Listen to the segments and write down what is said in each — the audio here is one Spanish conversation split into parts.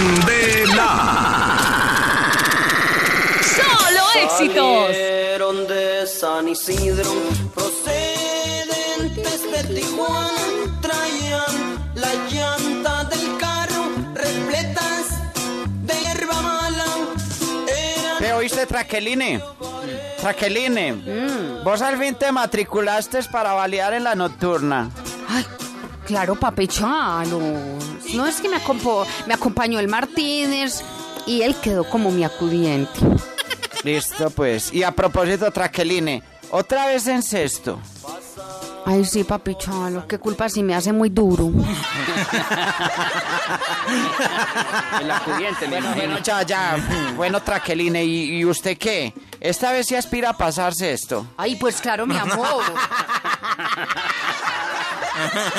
Candela. ¡Solo éxitos! Salieron de San Isidro, procedentes de Tijuana, traían la llanta del carro repletas de hierba mala. ¿Qué oíste, Traqueline? Traqueline, vos al fin te matriculaste para balear en la nocturna. Ay, claro, papi Chalo. No es que me, acompo- me acompañó el Martínez y él quedó como mi acudiente. Listo, pues. Y a propósito, Traqueline, otra vez en sexto. Ay, sí, papi Chalo, qué culpa si me hace muy duro. El acudiente, me Bueno, bueno, ya, ya. Bueno, Traqueline, ¿y, y usted qué? Esta vez sí aspira a pasarse esto. Ay, pues claro, mi amor.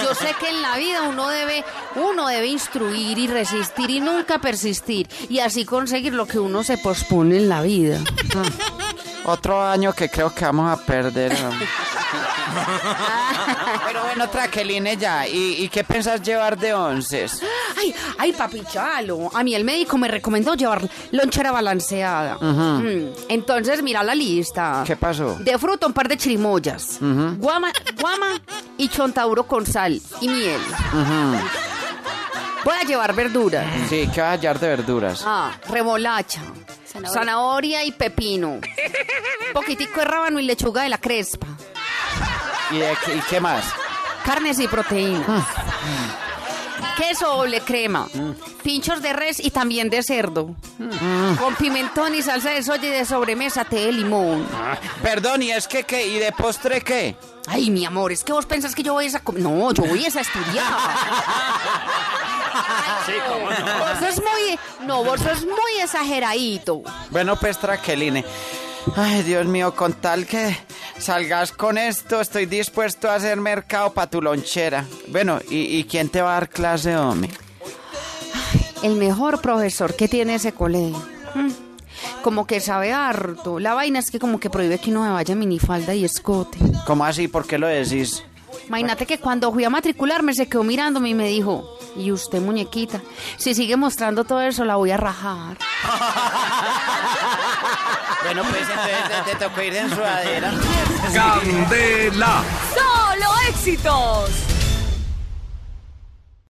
Yo sé que en la vida uno debe, uno debe instruir y resistir y nunca persistir y así conseguir lo que uno se pospone en la vida. Otro año que creo que vamos a perder. Pero bueno, Traqueline, ya. ¿Y, y qué pensás llevar de onces? Ay, ay, papi Chalo. A mí el médico me recomendó llevar lonchera balanceada. Mm, Entonces, mira la lista. ¿Qué pasó? De fruta, un par de chirimoyas. Guama, guama y chontaduro con sal y miel. Voy a llevar verduras. Sí, ¿qué vas a hallar de verduras? Ah, remolacha, zanahoria, y pepino. Poquitico de rábano y lechuga de la crespa. ¿Y, de y qué más? Carnes y proteínas. Queso doble crema. Pinchos de res y también de cerdo. Con pimentón y salsa de soya y de sobremesa té de limón. Perdón, ¿y es que qué? ¿Y de postre qué? Ay, mi amor, es que vos pensás que yo voy a esa... No, yo voy a esa estudiar. Sí, cómo no. Vos sos muy... No, vos sos muy exageradito. Bueno, pues Traqueline. Ay, Dios mío, con tal que salgas con esto, estoy dispuesto a hacer mercado para tu lonchera. Bueno, ¿y, y quién te va a dar clase, hombre? El mejor profesor que tiene ese colegio. Mm. Como que sabe harto. La vaina es que como que prohíbe que uno me vaya minifalda y escote. ¿Cómo así? ¿Por qué lo decís? Imagínate que cuando fui a matricularme se quedó mirándome y me dijo, ¿y usted muñequita? Si sigue mostrando todo eso la voy a rajar. Bueno, pues entonces te, te tocó ir en sudadera. Candela. ¡Solo éxitos!